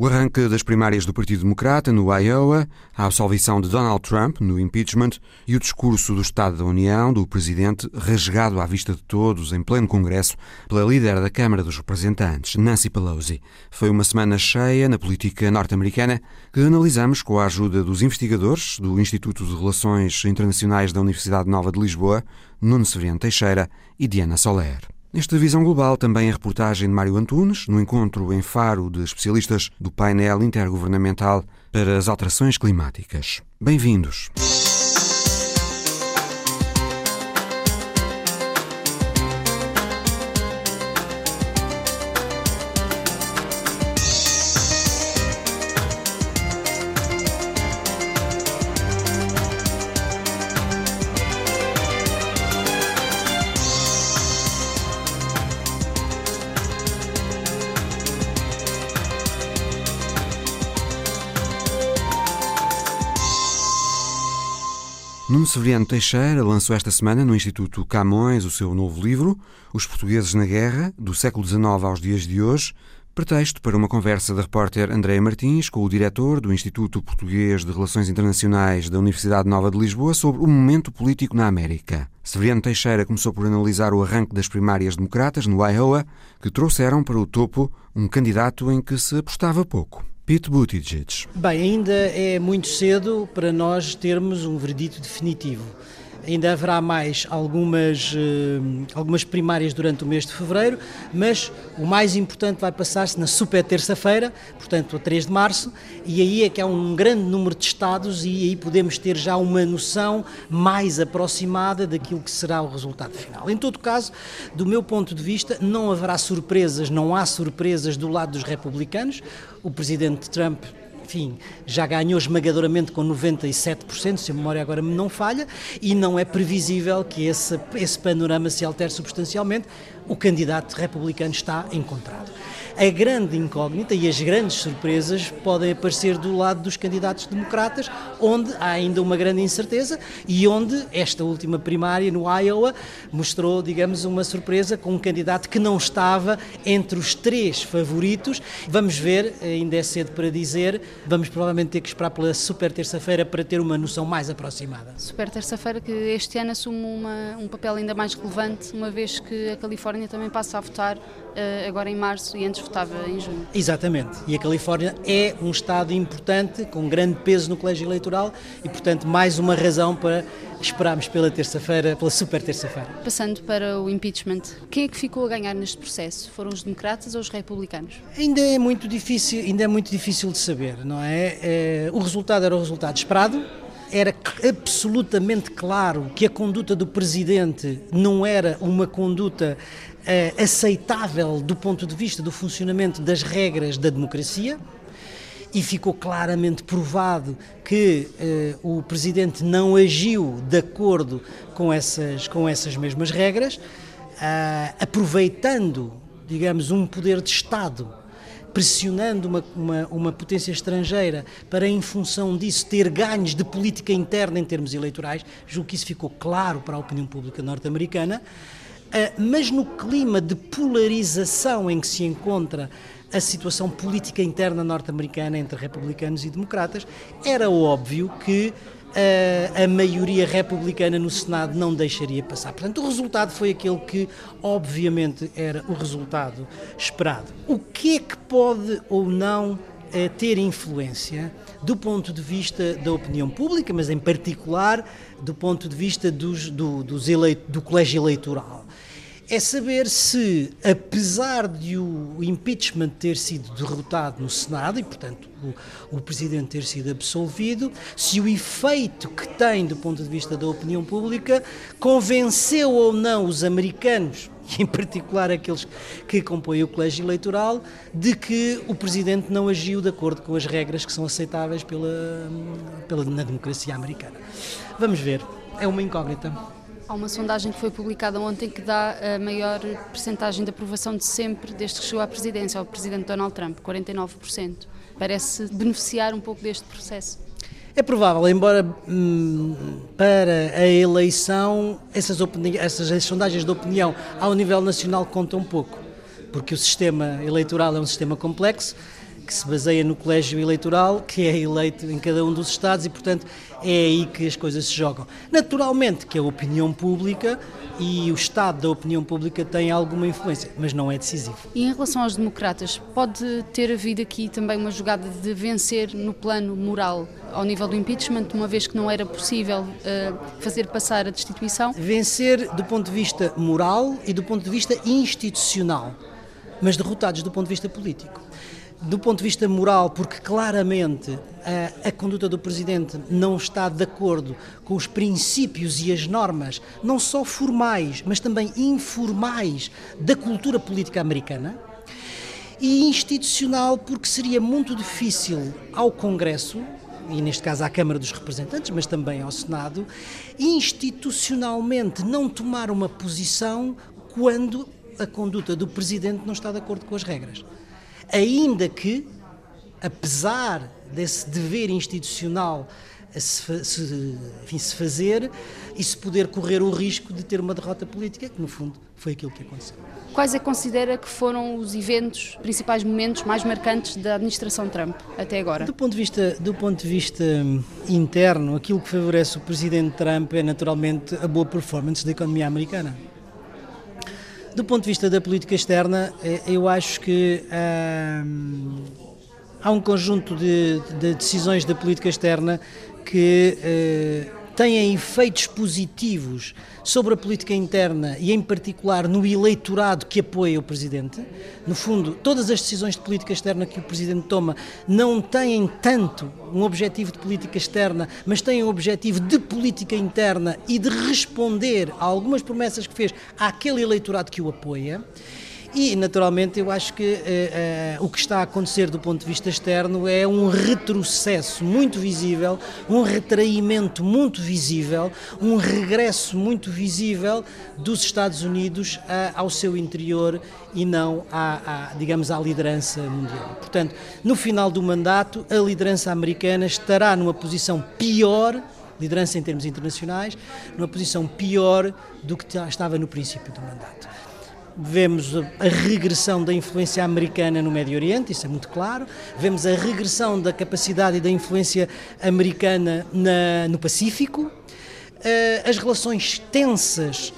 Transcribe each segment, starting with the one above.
O arranque das primárias do Partido Democrata no Iowa, a absolvição de Donald Trump no impeachment e o discurso do Estado da União do presidente rasgado à vista de todos em pleno Congresso pela líder da Câmara dos Representantes, Nancy Pelosi. Foi uma semana cheia na política norte-americana que analisamos com a ajuda dos investigadores do Instituto de Relações Internacionais da Universidade Nova de Lisboa, Nuno Severiano Teixeira e Diana Soler. Nesta visão global, também a reportagem de Mário Antunes, no encontro em Faro de especialistas do painel intergovernamental para as alterações climáticas. Bem-vindos. Severiano Teixeira lançou esta semana no Instituto Camões o seu novo livro, Os Portugueses na Guerra, do século XIX aos dias de hoje, pretexto para uma conversa da repórter Andréa Martins com o diretor do Instituto Português de Relações Internacionais da Universidade Nova de Lisboa sobre o momento político na América. Severiano Teixeira começou por analisar o arranque das primárias democratas no Iowa, que trouxeram para o topo um candidato em que se apostava pouco. Pete Buttigieg. Bem, ainda é muito cedo para nós termos um veredito definitivo. Ainda haverá mais algumas, uh, algumas primárias durante o mês de fevereiro, mas o mais importante vai passar-se na super terça-feira, portanto a 3 de março, e aí é que há um grande número de estados e aí podemos ter já uma noção mais aproximada daquilo que será o resultado final. Em todo caso, do meu ponto de vista, não haverá surpresas, não há surpresas do lado dos republicanos. O presidente Trump enfim, já ganhou esmagadoramente com 97%, se a memória agora não falha, e não é previsível que esse, esse panorama se altere substancialmente. O candidato republicano está encontrado. A grande incógnita e as grandes surpresas podem aparecer do lado dos candidatos democratas, onde há ainda uma grande incerteza e onde esta última primária no Iowa mostrou, digamos, uma surpresa com um candidato que não estava entre os três favoritos. Vamos ver, ainda é cedo para dizer, vamos provavelmente ter que esperar pela super terça-feira para ter uma noção mais aproximada. Super terça-feira que este ano assume uma, um papel ainda mais relevante, uma vez que a Califórnia também passa a votar uh, agora em março e antes votava em junho. Exatamente. E a Califórnia é um Estado importante, com grande peso no colégio eleitoral e, portanto, mais uma razão para esperarmos pela terça-feira, pela super terça-feira. Passando para o impeachment, quem é que ficou a ganhar neste processo? Foram os democratas ou os republicanos? Ainda é muito difícil, ainda é muito difícil de saber, não é? é o resultado era o resultado esperado. Era absolutamente claro que a conduta do presidente não era uma conduta eh, aceitável do ponto de vista do funcionamento das regras da democracia e ficou claramente provado que eh, o presidente não agiu de acordo com essas, com essas mesmas regras, ah, aproveitando, digamos, um poder de Estado pressionando uma, uma, uma, potência estrangeira para, em função disso, ter ganhos de política interna em termos eleitorais, julgo que isso ficou claro para a opinião pública norte-americana. Ah, mas no clima de polarização em que se encontra a situação política interna norte-americana entre republicanos e democratas, era óbvio que a, a maioria republicana no Senado não deixaria passar. Portanto, o resultado foi aquele que, obviamente, era o resultado esperado. O que é que pode ou não eh, ter influência do ponto de vista da opinião pública, mas em particular do ponto de vista dos, do, dos eleito, do colégio eleitoral? É saber se, apesar de o impeachment ter sido derrotado no Senado e, portanto, o, o, Presidente ter sido absolvido, se o efeito que tem do ponto de vista da opinião pública convenceu ou não os americanos, e em particular aqueles que compõem o colégio eleitoral, de que o Presidente não agiu de acordo com as regras que são aceitáveis pela, pela, na democracia americana. Vamos ver, é uma incógnita. Há uma sondagem que foi publicada ontem que dá a maior percentagem de aprovação de sempre desde que chegou à presidência, ao presidente Donald Trump, 49%. Parece beneficiar um pouco deste processo. É provável, embora hum, para a eleição essas, essas sondagens de opinião ao nível nacional contam pouco, porque o sistema eleitoral é um sistema complexo que se baseia no colégio eleitoral, que é eleito em cada um dos Estados e, portanto, é aí que as coisas se jogam. Naturalmente que a opinião pública e o estado da opinião pública tem alguma influência, mas não é decisivo. E em relação aos democratas, pode ter havido aqui também uma jogada de vencer no plano moral ao nível do impeachment, uma vez que não era possível uh, fazer passar a destituição? Vencer do ponto de vista moral e do ponto de vista institucional, mas derrotados do ponto de vista político do ponto de vista moral, porque claramente a, a, conduta do Presidente não está de acordo com os princípios e as normas, não só formais, mas também informais da cultura política americana, e institucional, porque seria muito difícil ao Congresso, e neste caso à Câmara dos Representantes, mas também ao Senado, institucionalmente não tomar uma posição quando a conduta do Presidente não está de acordo com as regras ainda que, apesar desse dever institucional a se, se, enfim, se fazer e se poder correr o risco de ter uma derrota política, que no fundo foi aquilo que aconteceu. Quais é que considera que foram os eventos, principais momentos mais marcantes da administração Trump até agora? Do ponto de vista, do ponto de vista hum, interno, aquilo que favorece o presidente Trump é naturalmente a boa performance da economia americana. Do ponto de vista da política externa, eh, eu acho que hum, há um conjunto de, de, decisões da política externa que uh, têm efeitos positivos sobre a política interna e, em particular, no eleitorado que apoia o Presidente. No fundo, todas as decisões de política externa que o Presidente toma não têm tanto um objetivo de política externa, mas têm um objetivo de política interna e de responder a algumas promessas que fez àquele eleitorado que o apoia. E, naturalmente, eu acho que uh, uh, o que está a acontecer do ponto de vista externo é um retrocesso muito visível, um retraimento muito visível, um regresso muito visível dos Estados Unidos uh, ao seu interior e não à, à, digamos, à liderança mundial. Portanto, no final do mandato, a liderança americana estará numa posição pior liderança em termos internacionais, numa posição pior do que estava no princípio do mandato vemos a regressão da influência americana no Médio Oriente, isso é muito claro, vemos a regressão da capacidade e da influência americana na, no Pacífico, eh, as relações tensas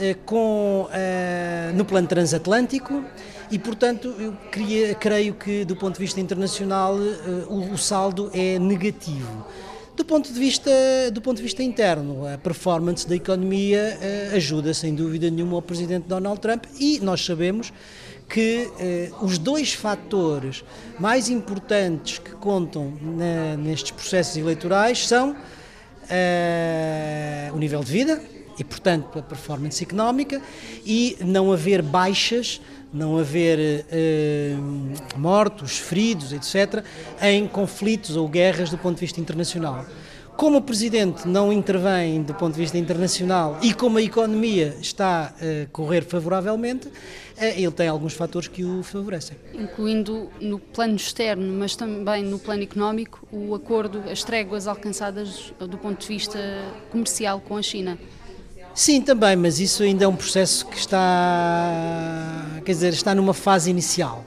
eh, com, eh, no plano transatlântico. E, portanto, eu queria, creio que, do ponto de vista internacional, o, o saldo é negativo. Do ponto de vista, do ponto de vista interno, a performance da economia eh, ajuda sem dúvida nenhuma ao presidente Donald Trump e nós sabemos que eh, os dois fatores mais importantes que contam na, nestes processos eleitorais são eh, o nível de vida e, portanto, a performance económica e não haver baixas não haver eh, mortos, feridos, etc., em conflitos ou guerras do ponto de vista internacional. Como o Presidente não intervém do ponto de vista internacional e como a economia está a correr favoravelmente, eh, ele tem alguns fatores que o favorecem. Incluindo no plano externo, mas também no plano económico, o acordo, as tréguas alcançadas do ponto de vista comercial com a China. Sim, também, mas isso ainda é um processo que está, quer dizer, está numa fase inicial.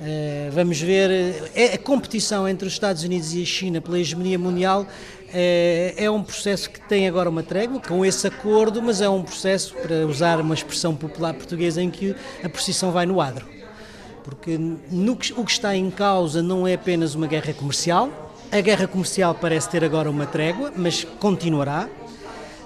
Uh, vamos ver, é, a competição entre os Estados Unidos e a China pela hegemonia mundial é, é um processo que tem agora uma trégua com esse acordo, mas é um processo, para usar uma expressão popular portuguesa, em que a precisão vai no adro. Porque no que, o que está em causa não é apenas uma guerra comercial, a guerra comercial parece ter agora uma trégua, mas continuará.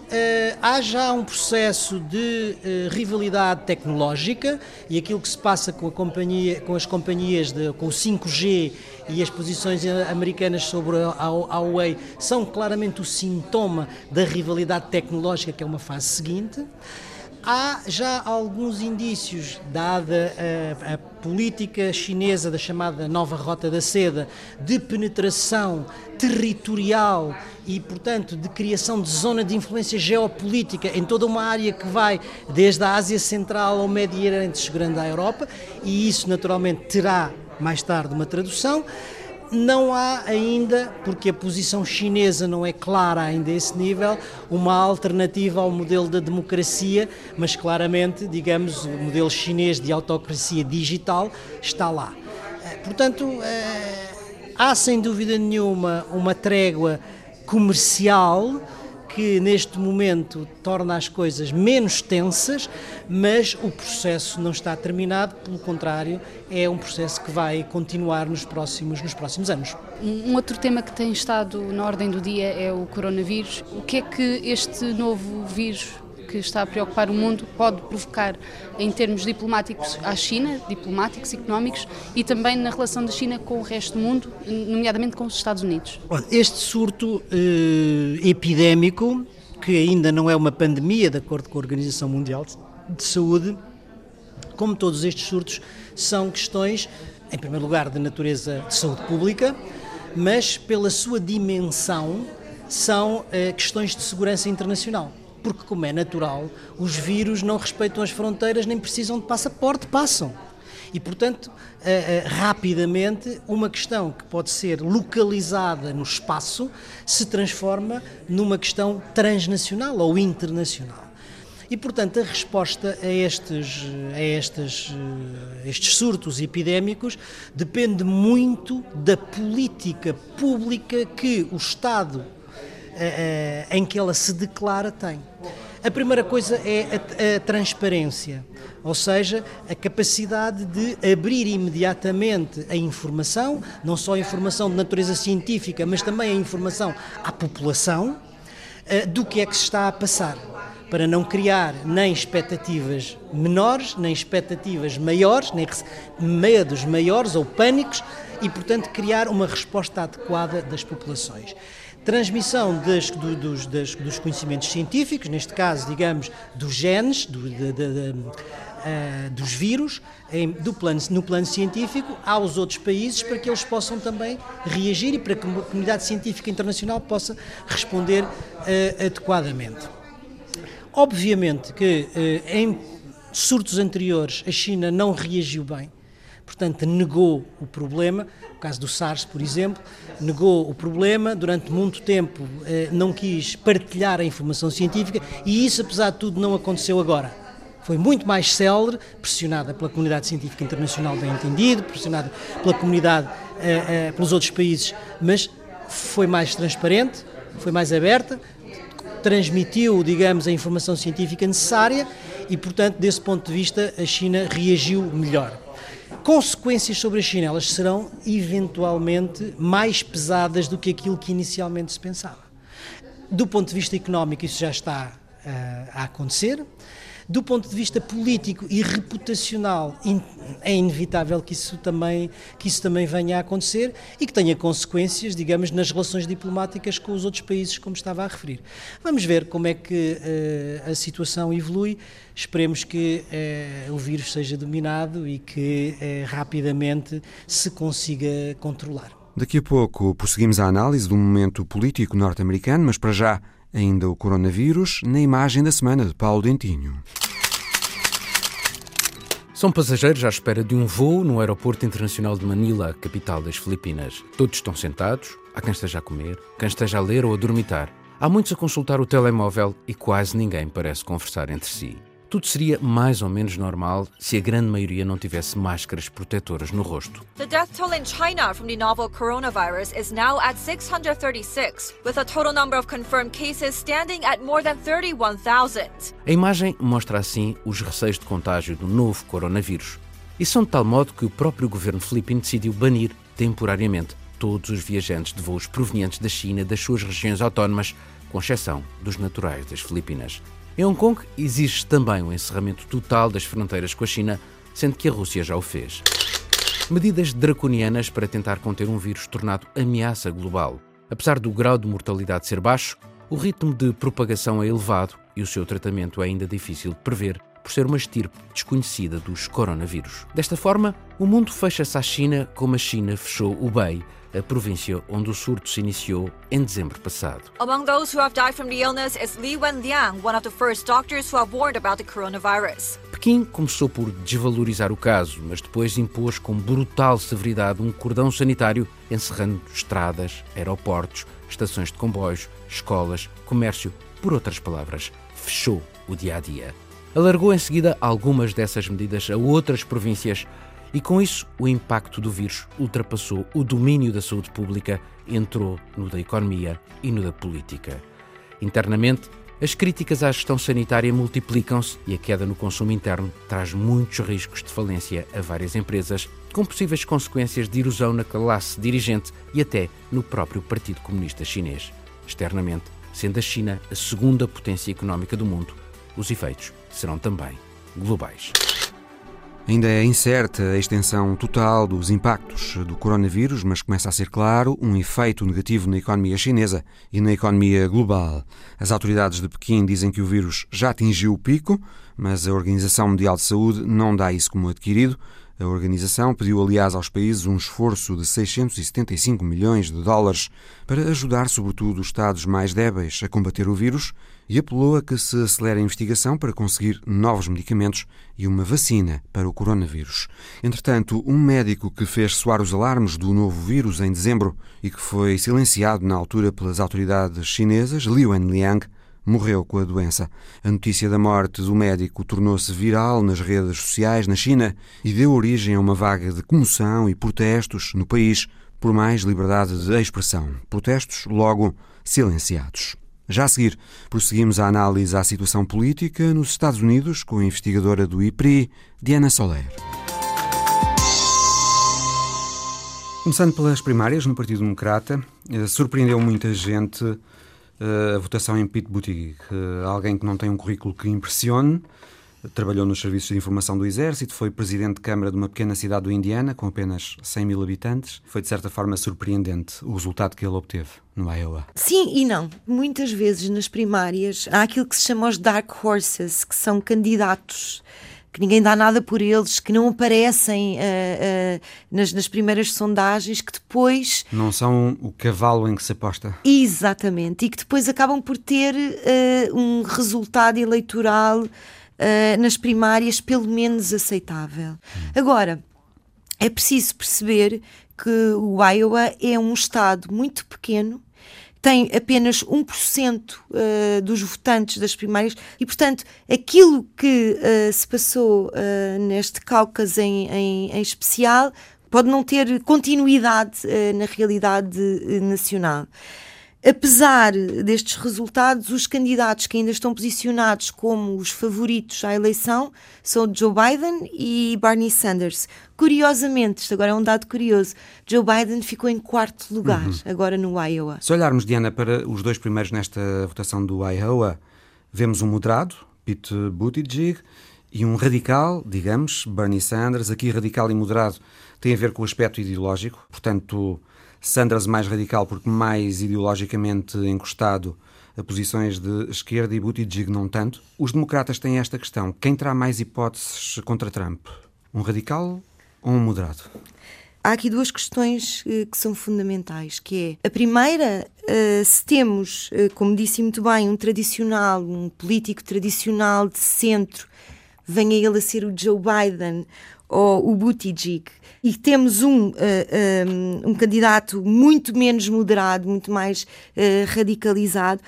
Uh, há já um processo de uh, rivalidade tecnológica e aquilo que se passa com, companhia, com as companhias, de, com o 5G e as posições americanas sobre a, a Huawei são claramente o sintoma da rivalidade tecnológica, que é uma fase seguinte. Há já alguns indícios, dada a, a, política chinesa da chamada nova Rota da Seda, de penetração territorial e, portanto, de criação de zona de influência geopolítica em toda uma área que vai desde a Ásia Central ao Médio Oriente, chegando à Europa, e isso naturalmente terá mais tarde uma tradução. Não há ainda, porque a posição chinesa não é clara ainda a esse nível, uma alternativa ao modelo da democracia, mas claramente, digamos, o modelo chinês de autocracia digital está lá. Portanto, há sem dúvida nenhuma uma trégua comercial que neste momento torna as coisas menos tensas, mas o processo não está terminado, pelo contrário, é um processo que vai continuar nos próximos, nos próximos anos. Um outro tema que tem estado na ordem do dia é o coronavírus. O que é que este novo vírus que está a preocupar o mundo pode provocar em termos diplomáticos à China, diplomáticos, económicos e também na relação da China com o resto do mundo, nomeadamente com os Estados Unidos? Este surto eh, epidémico, que ainda não é uma pandemia, de acordo com a Organização Mundial de Saúde, como todos estes surtos, são questões, em primeiro lugar, de natureza de saúde pública, mas pela sua dimensão, são eh, questões de segurança internacional porque, como é natural, os vírus não respeitam as fronteiras nem precisam de passaporte, passam. E, portanto, eh, eh, rapidamente, uma questão que pode ser localizada no espaço se transforma numa questão transnacional ou internacional. E, portanto, a resposta a estes, a estes, eh, estes surtos epidémicos depende muito da política pública que o Estado em que ela se declara tem. A primeira coisa é a, a, transparência, ou seja, a capacidade de abrir imediatamente a informação, não só a informação de natureza científica, mas também a informação à população uh, do que é que se está a passar, para não criar nem expectativas menores, nem expectativas maiores, nem medos maiores ou pânicos e, portanto, criar uma resposta adequada das populações transmissão das, do, dos, das, dos, conhecimentos científicos, neste caso, digamos, dos genes, do, de, de, de, uh, dos vírus, em, do plano, no plano científico, aos outros países para que eles possam também reagir e para que a comunidade científica internacional possa responder uh, adequadamente. Obviamente que uh, em surtos anteriores a China não reagiu bem, portanto negou o problema, o caso do SARS, por exemplo, negou o problema, durante muito tempo eh, não quis partilhar a informação científica e isso, apesar de tudo, não aconteceu agora. Foi muito mais célere, pressionada pela comunidade científica internacional, bem entendido, pressionada pela comunidade, eh, eh, pelos outros países, mas foi mais transparente, foi mais aberta, transmitiu, digamos, a informação científica necessária e, portanto, desse ponto de vista, a China reagiu melhor consequências sobre a China elas serão eventualmente mais pesadas do que aquilo que inicialmente se pensava. Do ponto de vista económico, isso já está uh, a acontecer. Do ponto de vista político e reputacional, é inevitável que isso também que isso também venha a acontecer e que tenha consequências, digamos, nas relações diplomáticas com os outros países, como estava a referir. Vamos ver como é que uh, a situação evolui. Esperemos que uh, o vírus seja dominado e que uh, rapidamente se consiga controlar. Daqui a pouco prosseguimos a análise do momento político norte-americano, mas para já Ainda o coronavírus na imagem da semana de Paulo Dentinho. São passageiros à espera de um voo no Aeroporto Internacional de Manila, capital das Filipinas. Todos estão sentados, há quem esteja a comer, quem esteja a ler ou a dormitar. Há muitos a consultar o telemóvel e quase ninguém parece conversar entre si. Tudo seria mais ou menos normal se a grande maioria não tivesse máscaras protetoras no rosto. The death toll in China from the novel coronavirus is now at 636, with a total number of confirmed cases standing at more than 31,000. A imagem mostra assim os receios de contágio do novo coronavírus. E são de tal modo que o próprio governo filipino decidiu banir temporariamente todos os viajantes de voos provenientes da China das suas regiões autónomas, com exceção dos naturais das Filipinas. Em Hong Kong exige também o encerramento total das fronteiras com a China, sendo que a Rússia já o fez. Medidas draconianas para tentar conter um vírus tornado ameaça global. Apesar do grau de mortalidade ser baixo, o ritmo de propagação é elevado e o seu tratamento é ainda difícil de prever por ser uma estirpe desconhecida dos coronavírus. Desta forma, o mundo fecha-se à China como a China fechou o Bei a província onde o surto se iniciou em dezembro passado. Among those who have died from the illness is Li Wenliang, one of the first doctors who have warned about the coronavirus. Pequim começou por desvalorizar o caso, mas depois impôs com brutal severidade um cordão sanitário encerrando estradas, aeroportos, estações de comboios, escolas, comércio, por outras palavras, fechou o dia a dia. Alargou em seguida algumas dessas medidas a outras províncias E com isso, o impacto do vírus ultrapassou o domínio da saúde pública, entrou no da economia e no da política. Internamente, as críticas à gestão sanitária multiplicam-se e a queda no consumo interno traz muitos riscos de falência a várias empresas, com possíveis consequências de erosão na classe dirigente e até no próprio Partido Comunista Chinês. Externamente, sendo a China a segunda potência económica do mundo, os efeitos serão também globais. Ainda é incerta a extensão total dos impactos do coronavírus, mas começa a ser claro um efeito negativo na economia chinesa e na economia global. As autoridades de Pequim dizem que o vírus já atingiu o pico, mas a Organização Mundial de Saúde não dá isso como adquirido. A organização pediu, aliás, aos países um esforço de 675 milhões de dólares para ajudar, sobretudo, os Estados mais débeis a combater o vírus e apelou a que se acelere a investigação para conseguir novos medicamentos e uma vacina para o coronavírus. Entretanto, um médico que fez soar os alarmes do novo vírus em dezembro e que foi silenciado na altura pelas autoridades chinesas, Liu Enliang, morreu com a doença. A notícia da morte do médico tornou-se viral nas redes sociais na China e deu origem a uma vaga de comoção e protestos no país por mais liberdade de expressão. Protestos logo silenciados. Já a seguir, prosseguimos a análise à situação política nos Estados Unidos com a investigadora do IPRI, Diana Soler. Começando pelas primárias no Partido Democrata, eh, surpreendeu muita gente eh, a votação em Pete Buttigieg, eh, alguém que não tem um currículo que impressione, Trabalhou nos serviços de informação do Exército, foi presidente de Câmara de uma pequena cidade do Indiana, com apenas 100 mil habitantes. Foi, de certa forma, surpreendente o resultado que ele obteve no Iowa. Sim e não. Muitas vezes nas primárias há aquilo que se chama os dark horses, que são candidatos que ninguém dá nada por eles, que não aparecem uh, uh, nas, nas, primeiras sondagens, que depois. Não são o cavalo em que se aposta. Exatamente, e que depois acabam por ter uh, um resultado eleitoral uh, nas primárias pelo menos aceitável. Agora, é preciso perceber que o Iowa é um estado muito pequeno, tem apenas 1% uh, dos votantes das primárias e, portanto, aquilo que uh, se passou neste Cáucaso em, em, em, especial pode não ter continuidade na realidade nacional. Apesar destes resultados, os candidatos que ainda estão posicionados como os favoritos à eleição são Joe Biden e Bernie Sanders. Curiosamente, isto agora é um dado curioso, Joe Biden ficou em quarto lugar uhum. agora no Iowa. Se olharmos, Diana, para os dois primeiros nesta votação do Iowa, vemos um moderado, Pete Buttigieg, e um radical, digamos, Bernie Sanders. Aqui, radical e moderado tem a ver com o aspecto ideológico, portanto Sanders mais radical porque mais ideologicamente encostado a posições de esquerda e Buttigieg não tanto. Os democratas têm esta questão. Quem terá mais hipóteses contra Trump? Um radical ou um moderado? Há aqui duas questões uh, que são fundamentais, que é a primeira, uh, se temos, uh, como disse muito bem, um tradicional, um político tradicional de centro, venha ele a ser o Joe Biden ou o Buttigieg, e temos um, uh, um, um, candidato muito menos moderado, muito mais uh, radicalizado,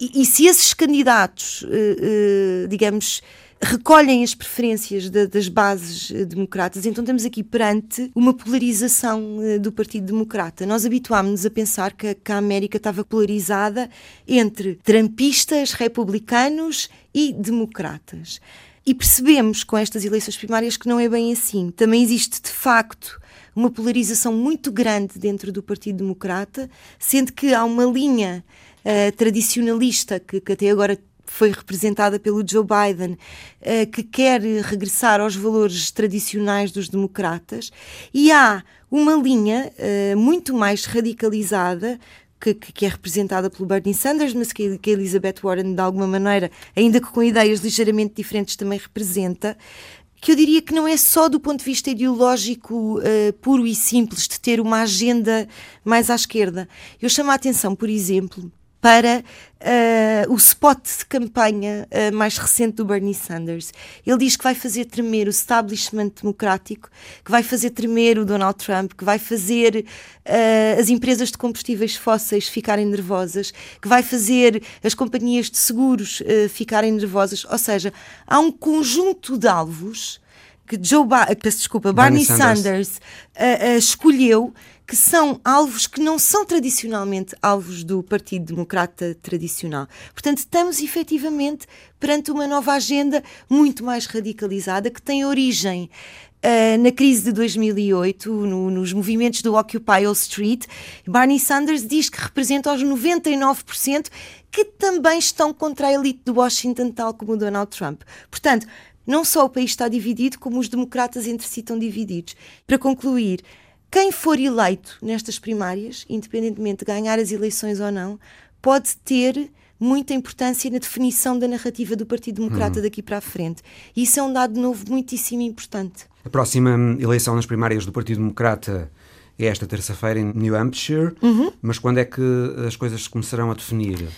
e, e, se esses candidatos, uh, digamos, recolhem as preferências de, das bases democratas, então estamos aqui perante uma polarização do Partido Democrata. Nós habituámos-nos a pensar que, que, a América estava polarizada entre trampistas, republicanos e democratas. E percebemos com estas eleições primárias que não é bem assim. Também existe, de facto, uma polarização muito grande dentro do Partido Democrata, sendo que há uma linha uh, tradicionalista que, que, até agora foi representada pelo Joe Biden, uh, que quer regressar aos valores tradicionais dos democratas, e há uma linha uh, muito mais radicalizada que, que, é representada pelo Bernie Sanders, mas que, que Elizabeth Warren, de alguma maneira, ainda que com ideias ligeiramente diferentes, também representa que eu diria que não é só do ponto de vista ideológico uh, puro e simples de ter uma agenda mais à esquerda. Eu chamo a atenção, por exemplo, para uh, o spot de campanha uh, mais recente do Bernie Sanders. Ele diz que vai fazer tremer o establishment democrático, que vai fazer tremer o Donald Trump, que vai fazer uh, as empresas de combustíveis fósseis ficarem nervosas, que vai fazer as companhias de seguros ficarem nervosas. Ou seja, há um conjunto de alvos que Joe ba peço desculpa, Barney, Sanders, Sanders uh, uh, escolheu que são alvos que não são tradicionalmente alvos do Partido Democrata tradicional. Portanto, estamos efetivamente perante uma nova agenda muito mais radicalizada que tem origem Uh, na crise de 2008, no, nos movimentos do Occupy Wall Street, Barney Sanders diz que representa os 99% que também estão contra a elite de Washington, tal como o Donald Trump. Portanto, não só o país está dividido, como os democratas entre si estão divididos. Para concluir, quem for eleito nestas primárias, independentemente de ganhar as eleições ou não, pode ter muita importância na definição da narrativa do Partido Democrata hum. daqui para a frente. E isso é um dado novo muitíssimo importante. A próxima eleição nas primárias do Partido Democrata é esta terça-feira em New Hampshire, uhum. mas quando é que as coisas se começarão a definir?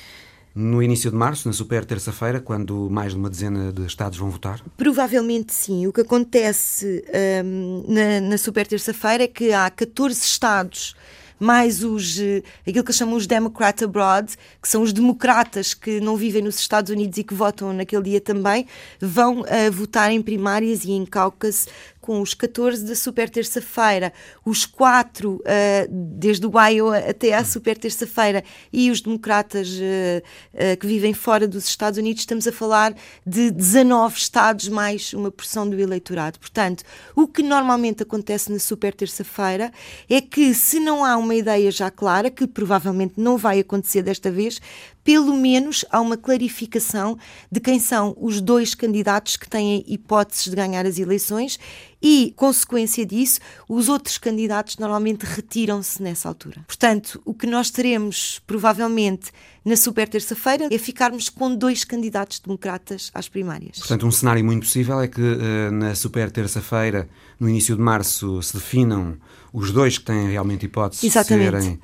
No início de março, na super terça-feira, quando mais de uma dezena de Estados vão votar? Provavelmente sim. O que acontece um, na, na super terça-feira é que há 14 Estados mais os eh, aquilo que chamam os Democrat Abroad, que são os democratas que não vivem nos Estados Unidos e que votam naquele dia também, vão uh, votar em primárias e em caucus com os 14 da super terça-feira, os quatro uh, desde o Iowa até à super terça-feira e os democratas uh, uh, que vivem fora dos Estados Unidos, estamos a falar de 19 estados mais uma porção do eleitorado. Portanto, o que normalmente acontece na super terça-feira é que se não há uma ideia já clara, que provavelmente não vai acontecer desta vez, pelo menos há uma clarificação de quem são os dois candidatos que têm hipóteses de ganhar as eleições e, consequência disso, os outros candidatos normalmente retiram-se nessa altura. Portanto, o que nós teremos provavelmente na super terça-feira é ficarmos com dois candidatos democratas às primárias. Portanto, um cenário muito possível é que uh, na super terça-feira, no início de março, se definam os dois que têm realmente hipótese Exatamente. de serem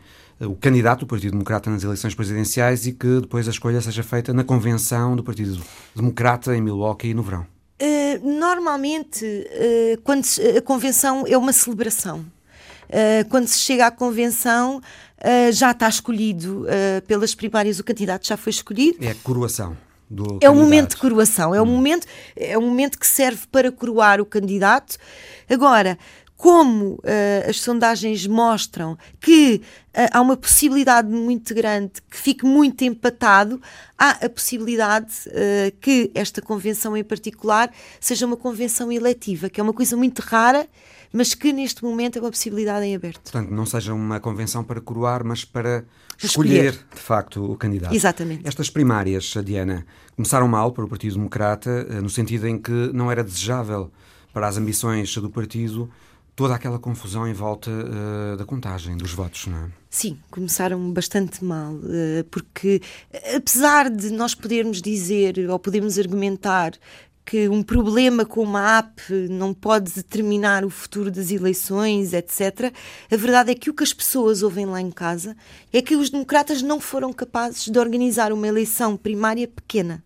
o candidato do Partido Democrata nas eleições presidenciais e que depois a escolha seja feita na convenção do Partido Democrata em Milwaukee no verão? Uh, normalmente, uh, quando a convenção é uma celebração. Uh, quando se chega à convenção, já está escolhido pelas primárias, o candidato já foi escolhido. É a coroação. Do é candidato. um momento de coroação, é um, hum. momento, é um momento que serve para coroar o candidato. Agora, como uh, as sondagens mostram que uh, há uma possibilidade muito grande que fique muito empatado, há a possibilidade uh, que esta convenção em particular seja uma convenção eletiva, que é uma coisa muito rara, mas que neste momento é uma possibilidade em aberto. Portanto, não seja uma convenção para coroar, mas para escolher, escolher. de facto o candidato. Exatamente. Estas primárias, Diana, começaram mal para o Partido Democrata, no sentido em que não era desejável para as ambições do partido toda aquela confusão em volta uh, da contagem dos votos, não é? Sim, começaram bastante mal, uh, porque apesar de nós podermos dizer ou podemos argumentar que um problema com uma app não pode determinar o futuro das eleições, etc. A verdade é que o que as pessoas ouvem lá em casa é que os democratas não foram capazes de organizar uma eleição primária pequena.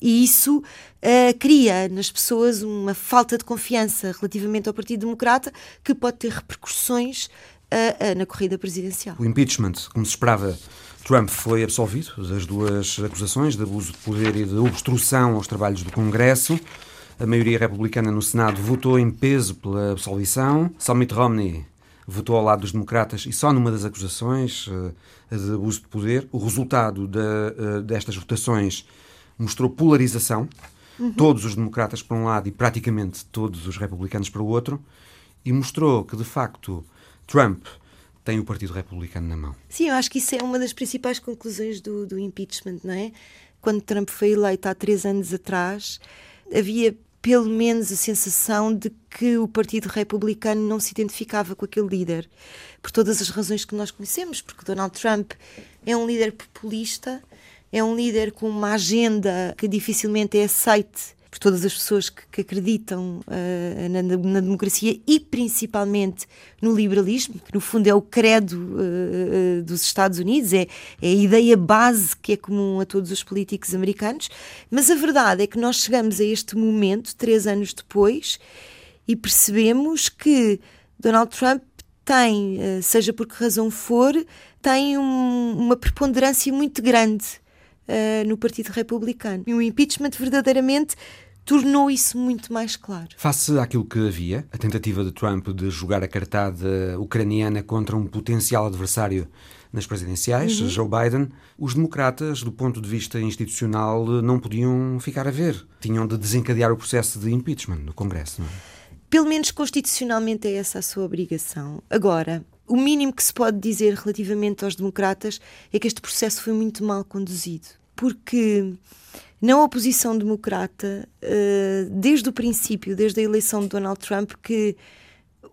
E isso uh, cria nas pessoas uma falta de confiança relativamente ao Partido Democrata que pode ter repercussões uh, uh, na corrida presidencial. O impeachment, como se esperava, Trump foi absolvido das duas acusações de abuso de poder e de obstrução aos trabalhos do Congresso. A maioria republicana no Senado votou em peso pela absolvição. Só Mitt Romney votou ao lado dos democratas e só numa das acusações de abuso de poder. O resultado de, destas votações mostrou polarização, uhum. todos os democratas para um lado e praticamente todos os republicanos para o outro, e mostrou que, de facto, Trump tem o Partido Republicano na mão. Sim, eu acho que isso é uma das principais conclusões do, do impeachment, não é? Quando Trump foi eleito há três anos atrás, havia pelo menos a sensação de que o Partido Republicano não se identificava com aquele líder, por todas as razões que nós conhecemos, porque Donald Trump é um líder populista, é um líder com uma agenda que dificilmente é aceite por todas as pessoas que, que acreditam uh, na, na, democracia e principalmente no liberalismo, que no fundo é o credo uh, dos Estados Unidos, é, é, a ideia base que é comum a todos os políticos americanos. Mas a verdade é que nós chegamos a este momento, três anos depois, e percebemos que Donald Trump tem, uh, seja por que razão for, tem um, uma preponderância muito grande uh, no Partido Republicano. E o impeachment verdadeiramente tornou isso muito mais claro. Face àquilo que havia, a tentativa de Trump de jogar a cartada ucraniana contra um potencial adversário nas presidenciais, uhum. Joe Biden, os democratas, do ponto de vista institucional, não podiam ficar a ver. Tinham de desencadear o processo de impeachment no Congresso. Não é? Pelo menos constitucionalmente é essa a sua obrigação. Agora, o mínimo que se pode dizer relativamente aos democratas é que este processo foi muito mal conduzido. Porque na oposição democrata, eh, desde o princípio, desde a eleição de Donald Trump, que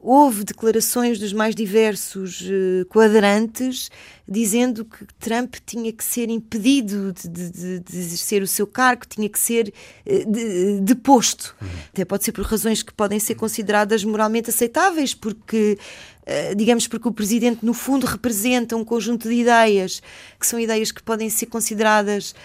houve declarações dos mais diversos uh, quadrantes dizendo que Trump tinha que ser impedido de, de, de exercer o seu cargo, tinha que ser de, deposto. Uhum. Até pode ser por razões que podem ser consideradas moralmente aceitáveis, porque digamos porque o presidente no fundo representa um conjunto de ideias que são ideias que podem ser consideradas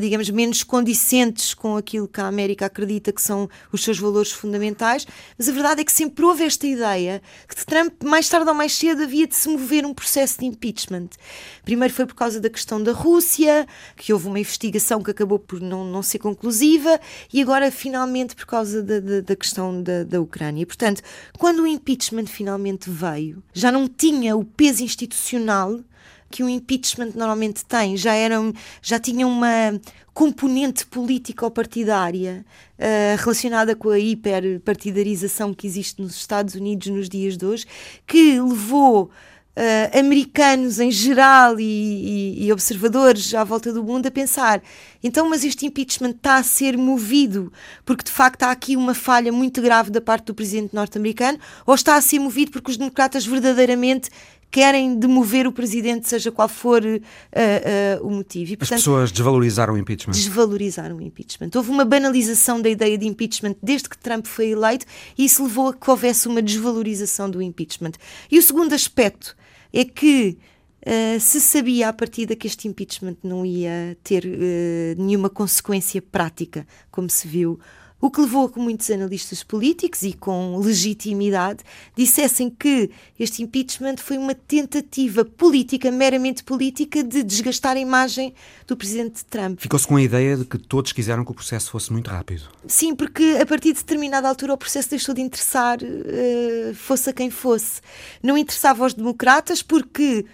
digamos, menos condicentes com aquilo que a América acredita que são os seus valores fundamentais, mas a verdade é que sempre houve esta ideia que Trump, mais tarde ou mais cedo, havia de se mover um processo de impeachment. Primeiro foi por causa da questão da Rússia, que houve uma investigação que acabou por não, não ser conclusiva, e agora, finalmente, por causa da, da, da questão da, da Ucrânia. Portanto, quando o impeachment finalmente veio, já não tinha o peso institucional que o impeachment normalmente tem, já, era, já tinha uma componente político-partidária uh, relacionada com a hiperpartidarização que existe nos Estados Unidos nos dias de hoje, que levou Uh, americanos em geral e, e, e, observadores à volta do mundo a pensar então, mas este impeachment está a ser movido porque de facto há aqui uma falha muito grave da parte do presidente norte-americano ou está a ser movido porque os democratas verdadeiramente querem demover o presidente, seja qual for uh, uh, o motivo. E, portanto, As pessoas desvalorizaram o impeachment. Desvalorizaram o impeachment. Houve uma banalização da ideia de impeachment desde que Trump foi eleito e isso levou a que houvesse uma desvalorização do impeachment. E o segundo aspecto é que Uh, se sabia à partida que este impeachment não ia ter uh, nenhuma consequência prática, como se viu o que levou a que muitos analistas políticos e com legitimidade dissessem que este impeachment foi uma tentativa política, meramente política, de desgastar a imagem do presidente Trump. Ficou-se com a ideia de que todos quiseram que o processo fosse muito rápido. Sim, porque a partir de determinada altura o processo deixou de interessar, uh, fosse a quem fosse. Não interessava aos democratas porque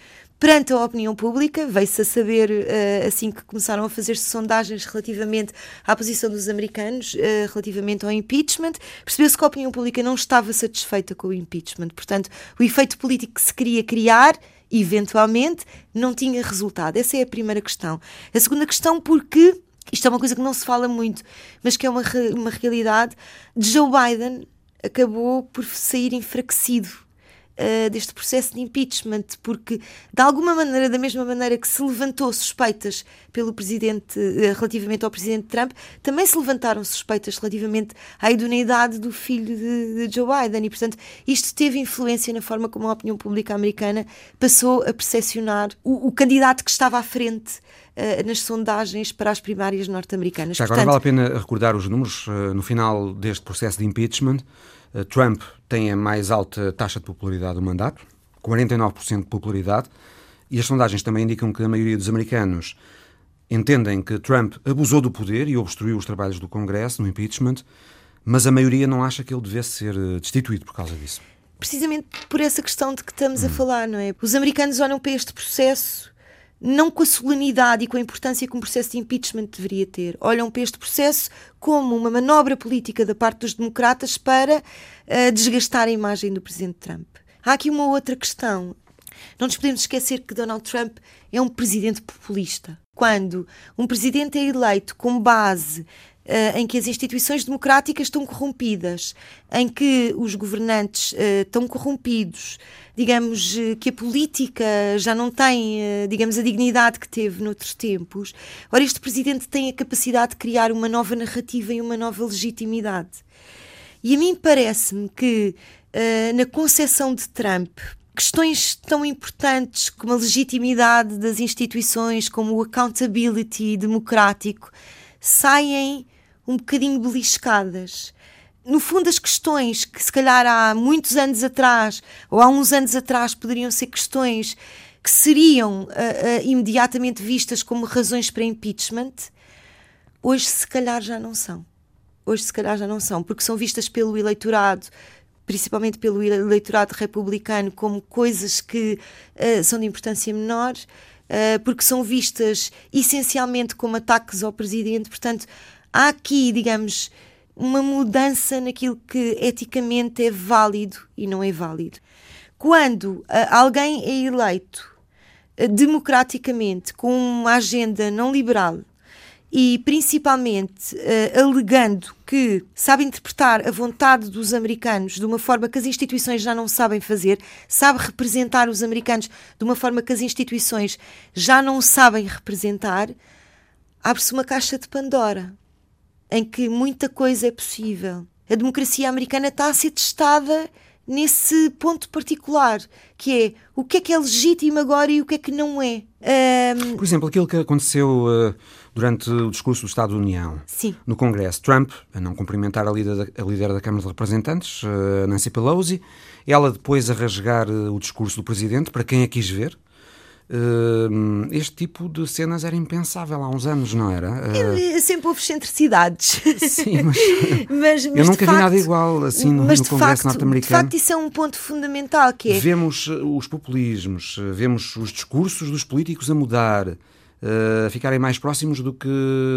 perante a opinião pública, veio-se a saber uh, assim que começaram a fazer-se sondagens relativamente à posição dos americanos, uh, relativamente ao impeachment, percebeu-se que a opinião pública não estava satisfeita com o impeachment. Portanto, o efeito político que se queria criar eventualmente não tinha resultado. Essa é a primeira questão. A segunda questão, porque isto é uma coisa que não se fala muito, mas que é uma, uma realidade, Joe Biden acabou por sair enfraquecido uh, deste processo de impeachment, porque de alguma maneira, da mesma maneira que se levantou suspeitas pelo presidente uh, relativamente ao presidente Trump, também se levantaram suspeitas relativamente à idoneidade do filho de, de Joe Biden e, portanto, isto teve influência na forma como a opinião pública americana passou a percepcionar o, o candidato que estava à frente uh, nas sondagens para as primárias norte-americanas. agora Portanto, vale a pena recordar os números no final deste processo de impeachment. Uh, Trump tem a mais alta taxa de popularidade do mandato, 49% de popularidade, e as sondagens também indicam que a maioria dos americanos entendem que Trump abusou do poder e obstruiu os trabalhos do Congresso no impeachment, mas a maioria não acha que ele devesse ser eh, destituído por causa disso. Precisamente por essa questão de que estamos hum. a falar, não é? Os americanos olham para este processo não com a solenidade e com a importância que um processo de impeachment deveria ter. Olham para este processo como uma manobra política da parte dos democratas para uh, desgastar a imagem do presidente Trump. Há aqui uma outra questão. Não nos podemos esquecer que Donald Trump é um presidente populista. Quando um presidente é eleito com base Uh, em que as instituições democráticas estão corrompidas, em que os governantes uh, estão corrompidos, digamos uh, que a política já não tem, digamos, a dignidade que teve noutros tempos. Ora, este presidente tem a capacidade de criar uma nova narrativa e uma nova legitimidade. E a mim parece-me que na concepção de Trump, questões tão importantes como a legitimidade das instituições, como o accountability democrático, saem um bocadinho beliscadas. No fundo, as questões que se calhar há muitos anos atrás ou há uns anos atrás poderiam ser questões que seriam uh, uh, imediatamente vistas como razões para impeachment, hoje se calhar já não são. hoje se calhar já não são, porque são vistas pelo eleitorado principalmente pelo eleitorado republicano, como coisas que uh, são de importância menor, porque são vistas essencialmente como ataques ao presidente. Portanto, há aqui, digamos, uma mudança naquilo que eticamente é válido e não é válido. Quando uh, alguém é eleito democraticamente com uma agenda não liberal e principalmente uh, alegando que sabe interpretar a vontade dos americanos de uma forma que as instituições já não sabem fazer, sabe representar os americanos de uma forma que as instituições já não sabem representar, abre-se uma caixa de Pandora em que muita coisa é possível. A democracia americana está a ser testada nesse ponto particular, que é o que é que é legítimo agora e o que é que não é. Um... Por exemplo, aquilo que aconteceu uh, durante o discurso do Estado da União Sim. no Congresso. Trump, a não cumprimentar a líder da, a líder da Câmara de Representantes, uh, Nancy Pelosi, ela depois a rasgar uh, o discurso do Presidente, para quem a quis ver. Uh, este tipo de cenas era impensável há uns anos, não era? Uh... Sempre houve excentricidades. Sim, mas, mas, mas eu nunca vi nada igual assim no, no Congresso norte-americano. De facto, isso é um ponto fundamental que é... Vemos os populismos, vemos os discursos dos políticos a mudar, uh, ficarem mais próximos do que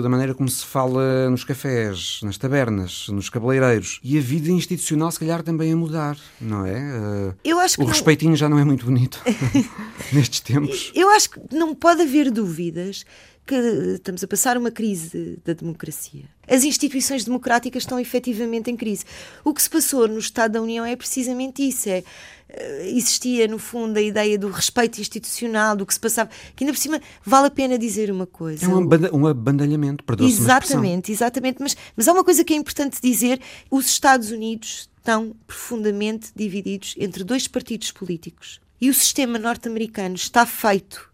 da maneira como se fala nos cafés, nas tabernas, nos cabeleireiros. E a vida institucional, se calhar, também a mudar, não é? Uh, Eu acho que o respeitinho já não é muito bonito nestes tempos. Eu acho que não pode haver dúvidas que estamos a passar uma crise da democracia. As instituições democráticas estão efetivamente em crise. O que se passou no Estado da União é precisamente isso: é eh, existia, no fundo, a ideia do respeito institucional, do que se passava, que ainda por cima vale a pena dizer uma coisa. É um, abanda um abandalhamento, perdoa Exatamente, exatamente. Mas, mas há uma coisa que é importante dizer: os Estados Unidos estão profundamente divididos entre dois partidos políticos. E o sistema norte-americano está feito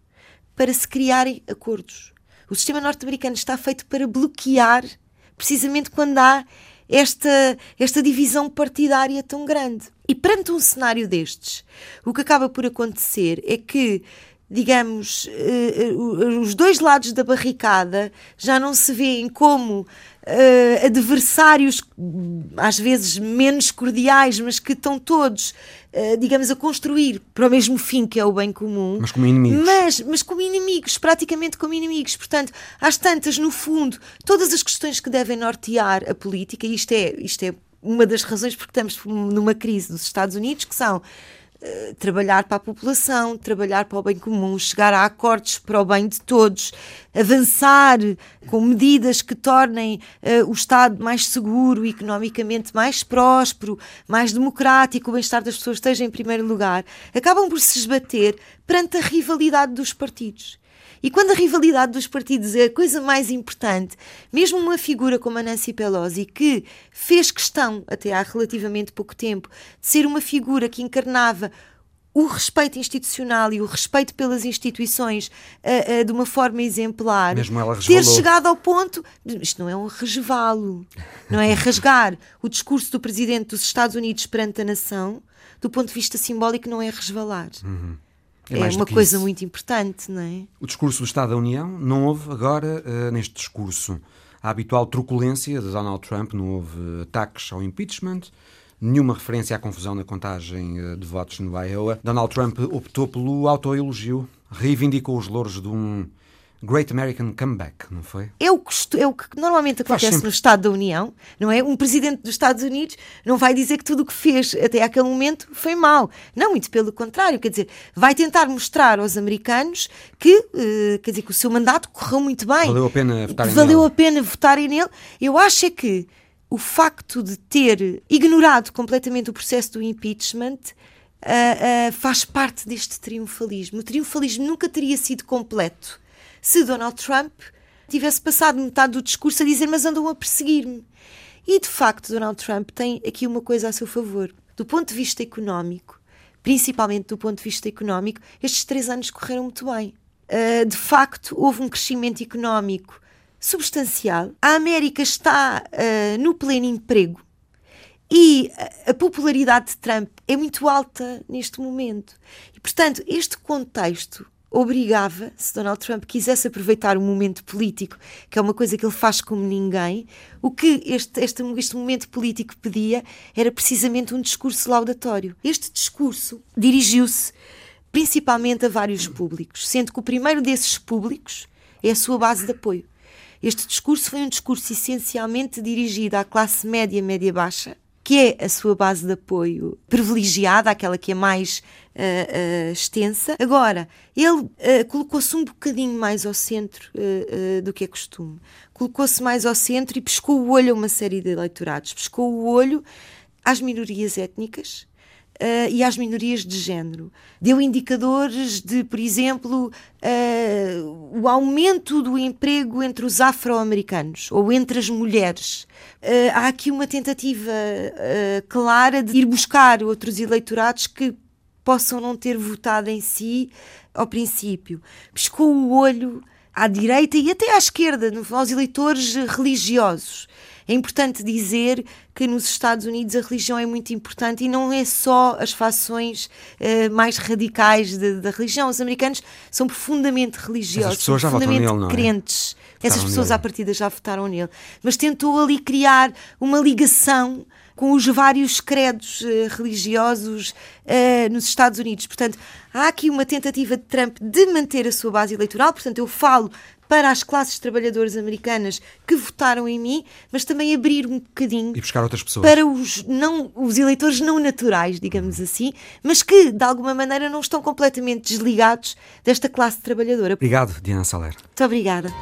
para se criarem acordos. O sistema norte-americano está feito para bloquear, precisamente quando há esta, esta divisão partidária tão grande. E perante um cenário destes, o que acaba por acontecer é que digamos, uh, uh, os dois lados da barricada já não se veem como adversários, às vezes menos cordiais, mas que estão todos, digamos, a construir para o mesmo fim que é o bem comum. Mas como inimigos. Mas, mas como inimigos, praticamente como inimigos. Portanto, às tantas, no fundo, todas as questões que devem nortear a política, e isto é, isto é uma das razões porque estamos numa crise dos Estados Unidos, que são eh, trabalhar para a população, trabalhar para o bem comum, chegar a acordos para o bem de todos, avançar com medidas que tornem uh, o Estado mais seguro, economicamente mais próspero, mais democrático, o bem-estar das pessoas esteja em primeiro lugar, acabam por se esbater perante a rivalidade dos partidos. E quando a rivalidade dos partidos é a coisa mais importante, mesmo uma figura como a Nancy Pelosi, que fez questão, até há relativamente pouco tempo, de ser uma figura que encarnava o respeito institucional e o respeito pelas instituições uh, uh, de uma forma exemplar, Mesmo ela ter chegado ao ponto. Isto não é um resvalo, não é rasgar o discurso do presidente dos Estados Unidos perante a nação, do ponto de vista simbólico, não é resvalar. Uhum. É, é uma coisa isso. muito importante, não é? O discurso do Estado da União não houve agora uh, neste discurso a habitual truculência de Donald Trump, não houve ataques ao impeachment, nenhuma referência à confusão na contagem uh, de votos no Iowa. Donald Trump optou pelo autoelogio, reivindicou os louros de um Great American Comeback, não foi? É o que, é o que normalmente acontece no Estado da União, não é? Um presidente dos Estados Unidos não vai dizer que tudo o que fez até aquele momento foi mal. Não, muito pelo contrário, quer dizer, vai tentar mostrar aos americanos que, uh, quer dizer, que o seu mandato correu muito bem. Valeu a pena votarem valeu nele. a pena votarem nele. Eu acho é que o facto de ter ignorado completamente o processo do impeachment uh, uh, faz parte deste triunfalismo. O triunfalismo nunca teria sido completo se Donald Trump tivesse passado metade do discurso a dizer mas andam a perseguir-me. E de facto, Donald Trump tem aqui uma coisa a seu favor. Do ponto de vista económico, principalmente do ponto de vista económico, estes três anos correram muito bem. Uh, de facto, houve um crescimento económico substancial. A América está uh, no pleno emprego e a popularidade de Trump é muito alta neste momento. E, portanto, este contexto obrigava, se Donald Trump quisesse aproveitar o momento político, que é uma coisa que ele faz como ninguém, o que este, este, este momento político pedia era precisamente um discurso laudatório. Este discurso dirigiu-se principalmente a vários públicos, sendo que o primeiro desses públicos é a sua base de apoio. Este discurso foi um discurso essencialmente dirigido à classe média, média-baixa, que é a sua base de apoio privilegiada, aquela que é mais uh, extensa. Agora, ele uh, colocou-se um bocadinho mais ao centro do que é costume. Colocou-se mais ao centro e pescou o olho a uma série de eleitorados. Pescou o olho às minorias étnicas, Uh, e às minorias de género. Deu indicadores de, por exemplo, uh, o aumento do emprego entre os afro-americanos ou entre as mulheres. Uh, há aqui uma tentativa clara de ir buscar outros eleitorados que possam não ter votado em si ao princípio. Piscou o olho à direita e até à esquerda, aos eleitores religiosos. É importante dizer que nos Estados Unidos a religião é muito importante e não é só as fações uh, mais radicais da religião. Os americanos são profundamente religiosos, são profundamente nele, é? crentes. É? Essas pessoas nele. à partida já votaram nele. Mas tentou ali criar uma ligação com os vários credos uh, religiosos uh, nos Estados Unidos. Portanto, há aqui uma tentativa de Trump de manter a sua base eleitoral. Portanto, eu falo para as classes trabalhadoras americanas que votaram em mim, mas também abrir um bocadinho e buscar outras pessoas para os não os eleitores não naturais, digamos assim, mas que de alguma maneira não estão completamente desligados desta classe trabalhadora. Obrigado, Diana Saler. Muito obrigada.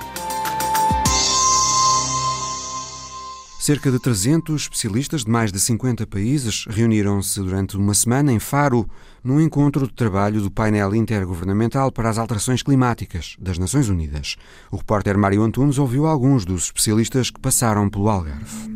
Cerca de 300 especialistas de mais de 50 países reuniram-se durante uma semana em Faro, num encontro de trabalho do painel intergovernamental para as alterações climáticas das Nações Unidas. O repórter Mário Antunes ouviu alguns dos especialistas que passaram pelo Algarve.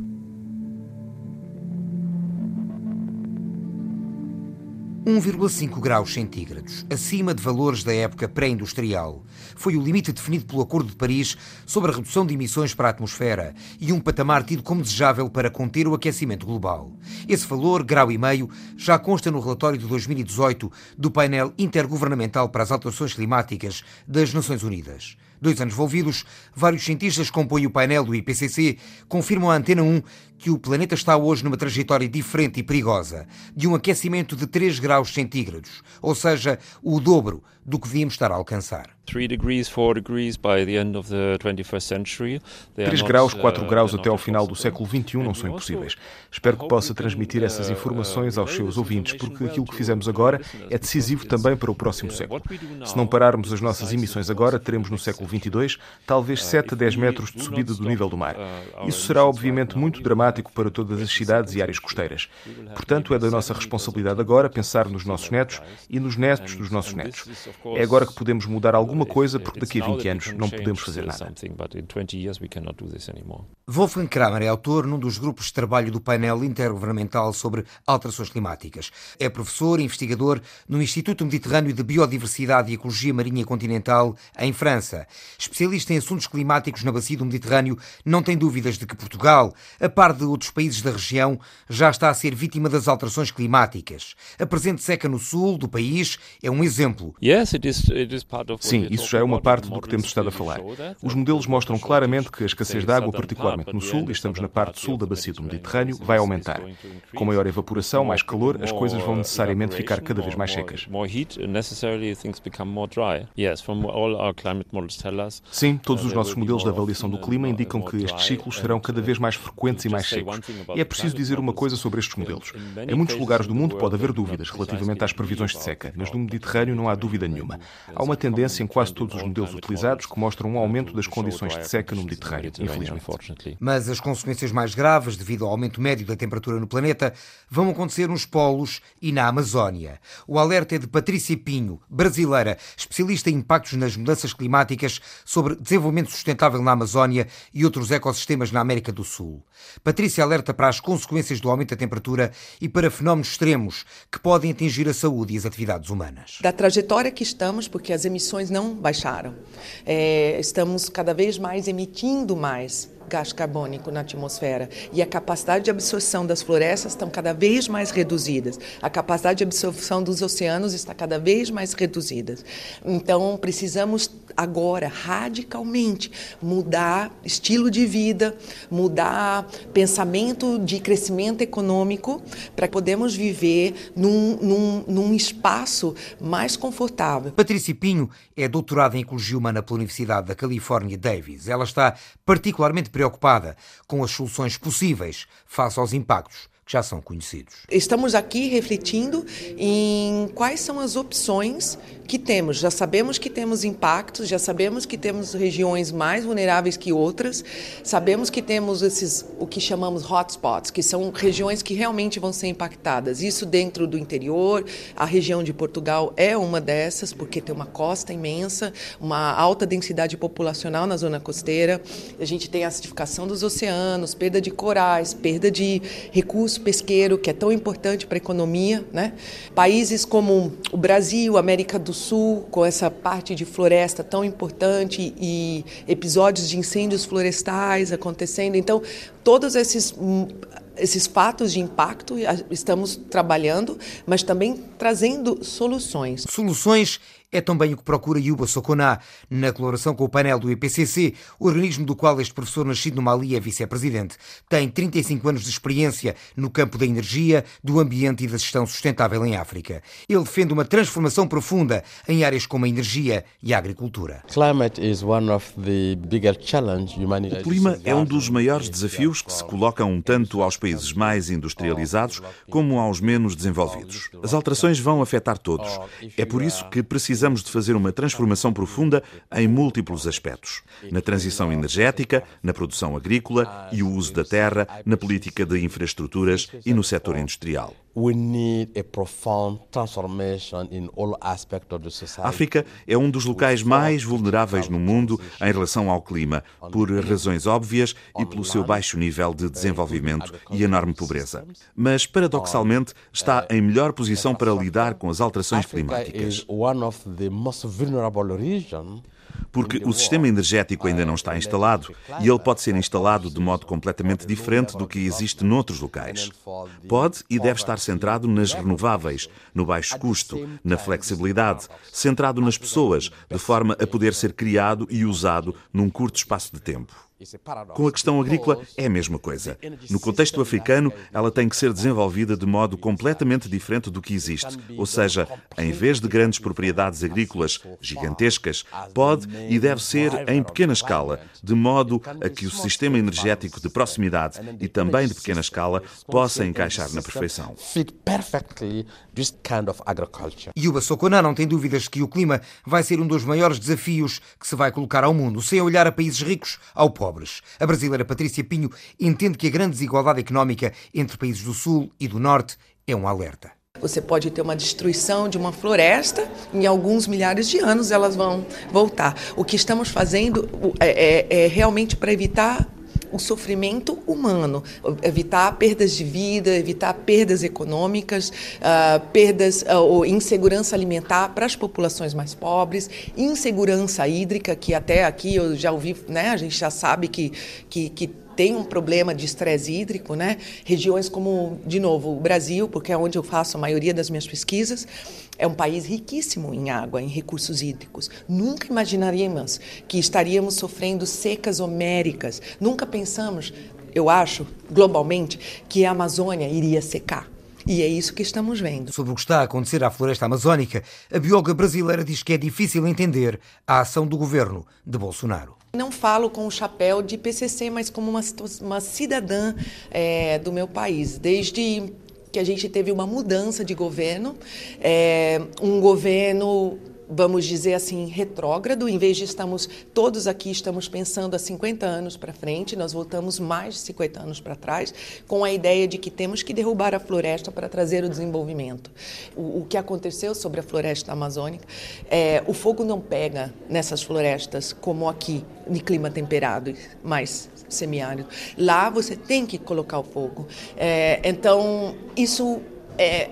1,5 graus centígrados, acima de valores da época pré-industrial. Foi o limite definido pelo Acordo de Paris sobre a redução de emissões para a atmosfera e um patamar tido como desejável para conter o aquecimento global. Esse valor, grau e meio, já consta no relatório de 2018 do painel intergovernamental para as alterações climáticas das Nações Unidas. Dois anos envolvidos, vários cientistas que compõem o painel do IPCC confirmam à Antena 1 que o planeta está hoje numa trajetória diferente e perigosa, de um aquecimento de 3 graus centígrados, ou seja, o dobro do que devíamos estar a alcançar. 3 degrees, 4 degrees by the end of the 21st century. 3 graus, 4 uh, graus até ao final do século XXI não são impossíveis. Espero que possa transmitir essas uh, informações aos seus ouvintes, porque aquilo que fizemos agora é decisivo também para o próximo século. Se não pararmos as nossas emissões agora, teremos no século XXII talvez 7 uh, a 10 metros de subida do nível do mar. Isso será obviamente muito dramático para todas as cidades e áreas costeiras. Portanto, é da nossa responsabilidade agora pensar nos nossos netos e nos netos dos nossos netos. É agora que podemos mudar alguma coisa, porque daqui a 20 anos não podemos fazer nada. Wolfgang Kramer é autor num dos grupos de trabalho do painel intergovernamental sobre alterações climáticas. É professor e investigador no Instituto Mediterrâneo de Biodiversidade e Ecologia Marinha Continental, em França. Especialista em assuntos climáticos na bacia do Mediterrâneo, não tem dúvidas de que Portugal, a par de outros países da região, já está a ser vítima das alterações climáticas. A presente seca no sul do país é um exemplo. Sim, isso já é uma parte do que temos estado a falar. Os modelos mostram claramente que a escassez de água, particularmente no sul, e estamos na parte sul da bacia do Mediterrâneo, vai aumentar. Com maior evaporação, mais calor, as coisas vão necessariamente ficar cada vez mais secas. Sim, todos os nossos modelos de avaliação do clima indicam que estes ciclos serão cada vez mais frequentes e mais secos. E é preciso dizer uma coisa sobre estes modelos. Em muitos lugares do mundo pode haver dúvidas relativamente às previsões de seca, mas no Mediterrâneo não há dúvida nenhuma. Há uma tendência em quase todos os modelos utilizados que mostram um aumento das condições de seca no Mediterrâneo, infelizmente. Mas as consequências mais graves, devido ao aumento médio da temperatura no planeta, vão acontecer nos polos e na Amazónia. O alerta é de Patrícia Pinho, brasileira, especialista em impactos nas mudanças climáticas sobre desenvolvimento sustentável na Amazónia e outros ecossistemas na América do Sul. Patrícia alerta para as consequências do aumento da temperatura e para fenómenos extremos que podem atingir a saúde e as atividades humanas. Da trajetória que estamos, porque as emissões não baixaram, é, estamos cada vez mais emitindo mais gás carbônico na atmosfera e a capacidade de absorção das florestas estão cada vez mais reduzidas. A capacidade de absorção dos oceanos está cada vez mais reduzida. Então, precisamos agora radicalmente mudar estilo de vida, mudar pensamento de crescimento econômico para podermos viver num, num, num espaço mais confortável. Patrícia Pinho é doutorada em Ecologia Humana pela Universidade da Califórnia Davis. Ela está particularmente preocupada com as soluções possíveis face aos impactos que já são conhecidos. Estamos aqui refletindo em quais são as opções que temos. Já sabemos que temos impactos, já sabemos que temos regiões mais vulneráveis que outras, sabemos que temos esses o que chamamos hotspots, que são regiões que realmente vão ser impactadas. Isso dentro do interior, a região de Portugal é uma dessas, porque tem uma costa imensa, uma alta densidade populacional na zona costeira. A gente tem acidificação dos oceanos, perda de corais, perda de recurso pesqueiro, que é tão importante para a economia, né? Países como o Brasil, América do Sul, com essa parte de floresta tão importante e episódios de incêndios florestais acontecendo. Então, todos esses esses fatos de impacto estamos trabalhando, mas também trazendo soluções. Soluções é também o que procura Yuba Sokoná na colaboração com o painel do IPCC, organismo do qual este professor nascido no Mali é vice-presidente. Tem 35 anos de experiência no campo da energia, do ambiente e da gestão sustentável em África. Ele defende uma transformação profunda em áreas como a energia e a agricultura. O clima é um dos maiores desafios que se colocam tanto aos países mais industrializados como aos menos desenvolvidos. As alterações vão afetar todos. É por isso que precisamos precisamos de fazer uma transformação profunda em múltiplos aspectos. Na transição energética, na produção agrícola e o uso da terra, na política de infraestruturas e no setor industrial. A África é um dos locais mais vulneráveis no mundo em relação ao clima, por razões óbvias e pelo seu baixo nível de desenvolvimento e enorme pobreza. Mas, paradoxalmente, está em melhor posição para lidar com as alterações climáticas porque o sistema energético ainda não está instalado e ele pode ser instalado de modo completamente diferente do que existe noutros locais. Pode e deve estar centrado nas renováveis, no baixo custo, na flexibilidade, centrado nas pessoas, de forma a poder ser criado e usado num curto espaço de tempo. Com a questão agrícola é a mesma coisa. No contexto africano, ela tem que ser desenvolvida de modo completamente diferente do que existe. Ou seja, em vez de grandes propriedades agrícolas gigantescas, pode e deve ser em pequena escala, de modo a que o sistema energético de proximidade e também de pequena escala possa encaixar na perfeição. Yuba Sokoná não tem dúvidas que o clima vai ser um dos maiores desafios que se vai colocar ao mundo, sem olhar a países ricos ao pobre pobres. A brasileira Patrícia Pinho entende que a grande desigualdade económica entre países do Sul e do Norte é um alerta. Você pode ter uma destruição de uma floresta, em alguns milhares de anos elas vão voltar. O que estamos fazendo é, é, é realmente para evitar o sofrimento humano, evitar perdas de vida, evitar perdas econômicas, uh, perdas uh, ou insegurança alimentar para as populações mais pobres, insegurança hídrica, que até aqui eu já ouvi, né, a gente já sabe que, que, que tem um problema de estresse hídrico, né? Regiões como, de novo, o Brasil, porque é onde eu faço a maioria das minhas pesquisas, é um país riquíssimo em água, em recursos hídricos. Nunca imaginaríamos que estaríamos sofrendo secas homéricas. Nunca pensamos, eu acho, globalmente, que a Amazônia iria secar. E é isso que estamos vendo. Sobre o que está a acontecer à floresta amazónica, a bióloga brasileira diz que é difícil entender a ação do governo de Bolsonaro. Não falo com o chapéu de PCC, mas como uma, uma cidadã é, do meu país. Desde que a gente teve uma mudança de governo, é, um governo vamos dizer assim, retrógrado. Em vez de estamos todos aqui estamos pensando há 50 anos para frente, nós voltamos mais de 50 anos para trás, com a ideia de que temos que derrubar a floresta para trazer o desenvolvimento. O, o que aconteceu sobre a floresta amazônica é o fogo não pega nessas florestas como aqui, em clima temperado, mais semiárido. Lá você tem que colocar o fogo. É, então, isso é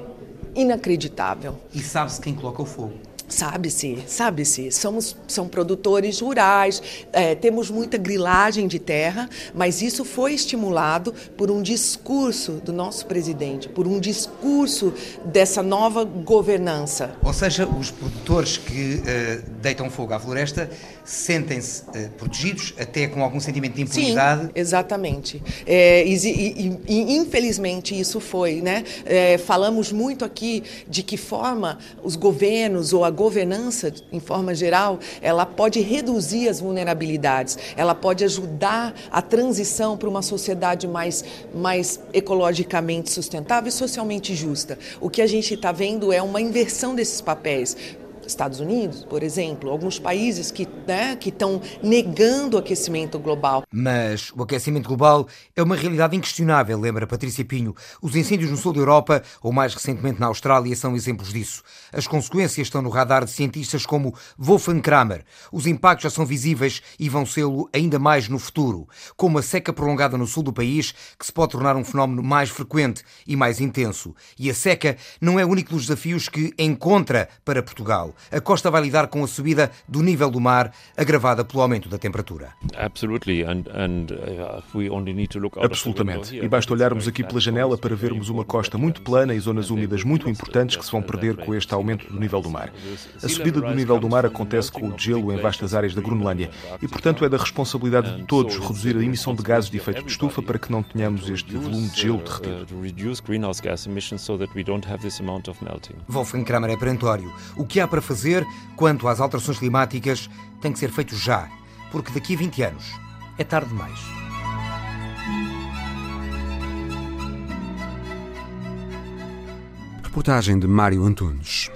inacreditável. E sabe-se quem coloca o fogo? Sabe-se, sabe-se. Somos são produtores rurais, é, temos muita grilagem de terra, mas isso foi estimulado por um discurso do nosso presidente, por um discurso dessa nova governança. Ou seja, os produtores que uh, deitam fogo à floresta sentem-se uh, protegidos, até com algum sentimento de impunidade. Sim, exatamente. É, e, e, e, infelizmente isso foi, né? É, falamos muito aqui de que forma os governos ou a governança, em forma geral, ela pode reduzir as vulnerabilidades, ela pode ajudar a transição para uma sociedade mais, mais ecologicamente sustentável e socialmente justa. O que a gente está vendo é uma inversão desses papéis. Estados Unidos, por exemplo, alguns países que né, estão negando o aquecimento global. Mas o aquecimento global é uma realidade inquestionável, lembra Patrícia Pinho. Os incêndios no sul da Europa, ou mais recentemente na Austrália, são exemplos disso. As consequências estão no radar de cientistas como Wolfgang Kramer. Os impactos já são visíveis e vão sê-lo ainda mais no futuro, como a seca prolongada no sul do país, que se pode tornar um fenómeno mais frequente e mais intenso. E a seca não é o único dos desafios que encontra para Portugal a costa vai lidar com a subida do nível do mar, agravada pelo aumento da temperatura. Uh, Absolutamente. E basta olharmos aqui pela janela para vermos uma costa muito plana e zonas úmidas muito importantes que se vão perder com este aumento do nível do mar. A subida do nível do mar acontece com o gelo em vastas áreas da Groenlândia e, portanto, é da responsabilidade de todos reduzir a emissão de gases de efeito de estufa para que não tenhamos este volume de gelo derretido. Wolfgang Kramer é perentório. O que há para fazer quanto às alterações climáticas tem que ser feito já, porque daqui a 20 anos é tarde demais. Reportagem de Mário Antunes.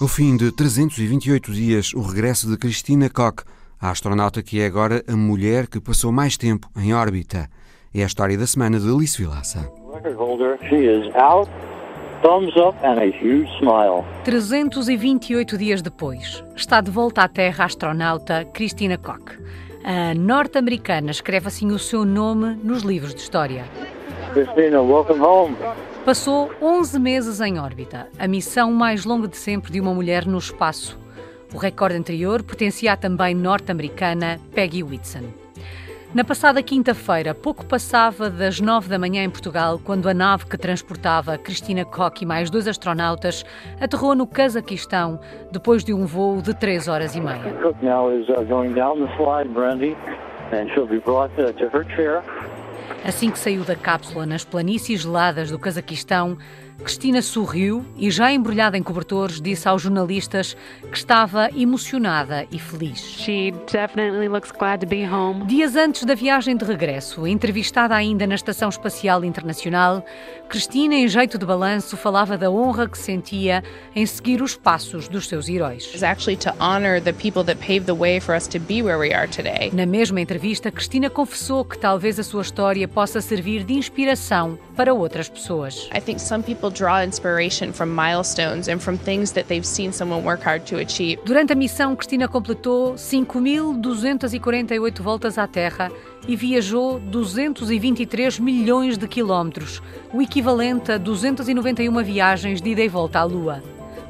O fim de 328 dias, o regresso de Cristina Koch, a astronauta que é agora a mulher que passou mais tempo em órbita. É a história da semana de Alice Vilaça. Thumbs up and a huge smile. 328 dias depois, está de volta à Terra a astronauta Christina Koch. A norte-americana escreve assim o seu nome nos livros de história. Christina, welcome home. Passou 11 meses em órbita, a missão mais longa de sempre de uma mulher no espaço. O recorde anterior pertencia à também norte-americana Peggy Whitson. Na passada quinta-feira, pouco passava das nove da manhã em Portugal, quando a nave que transportava Cristina Koch e mais dois astronautas aterrou no Cazaquistão, depois de um voo de três horas e meia. Assim que saiu da cápsula nas planícies geladas do Cazaquistão, Cristina sorriu e, já embrulhada em cobertores, disse aos jornalistas que estava emocionada e feliz. She definitely looks glad to be home. Dias antes da viagem de regresso, entrevistada ainda na Estação Espacial Internacional, Cristina, em jeito de balanço, falava da honra que sentia em seguir os passos dos seus heróis. Na mesma entrevista, Cristina confessou que talvez a sua história possa servir de inspiração para outras pessoas. I think some people draw inspiration from milestones and from things that they've seen someone work hard to achieve. Durante a missão, Cristina completou 5.248 voltas à Terra e viajou 223 milhões de quilómetros, o equivalente a 291 viagens de ida e volta à Lua.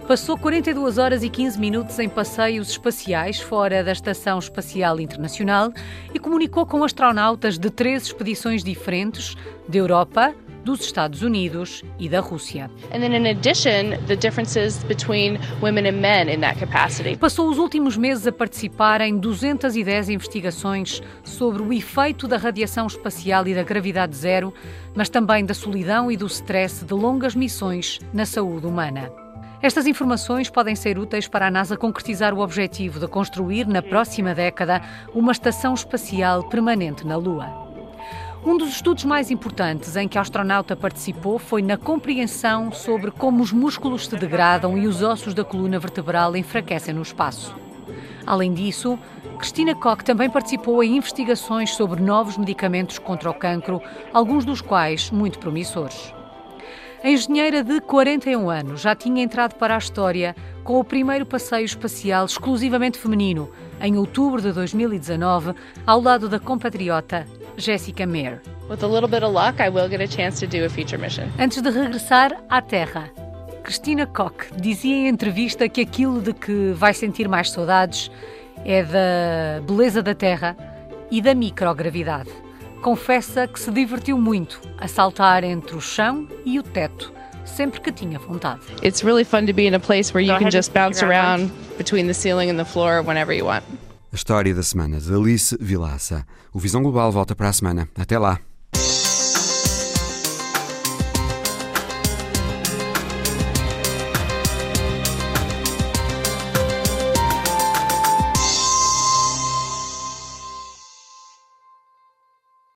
Passou 42 horas e 15 minutos em passeios espaciais fora da Estação Espacial Internacional e comunicou com astronautas de três expedições diferentes da Europa, dos Estados Unidos e da Rússia. Passou os últimos meses a participar em 210 investigações sobre o efeito da radiação espacial e da gravidade zero, mas também da solidão e do stress de longas missões na saúde humana. Estas informações podem ser úteis para a NASA concretizar o objetivo de construir, na próxima década, uma estação espacial permanente na Lua. Um dos estudos mais importantes em que a astronauta participou foi na compreensão sobre como os músculos se degradam e os ossos da coluna vertebral enfraquecem no espaço. Além disso, Cristina Koch também participou em investigações sobre novos medicamentos contra o cancro, alguns dos quais muito promissores. A engenheira de 41 anos já tinha entrado para a história com o primeiro passeio espacial exclusivamente feminino, em outubro de 2019, ao lado da compatriota Jessica Meir. With a little bit of luck, I will get a chance to do a feature mission. Antes de regressar à Terra, Cristina Koch dizia em entrevista que aquilo de que vai sentir mais saudades é da beleza da Terra e da microgravidade. Confessa que se divertiu muito a saltar entre o chão e o teto, sempre que tinha vontade. It's really fun to be in a place where you can just bounce around between the ceiling and the floor whenever you want. A história da semana de Alice Vilaça. O Visão Global volta para a semana. Até lá.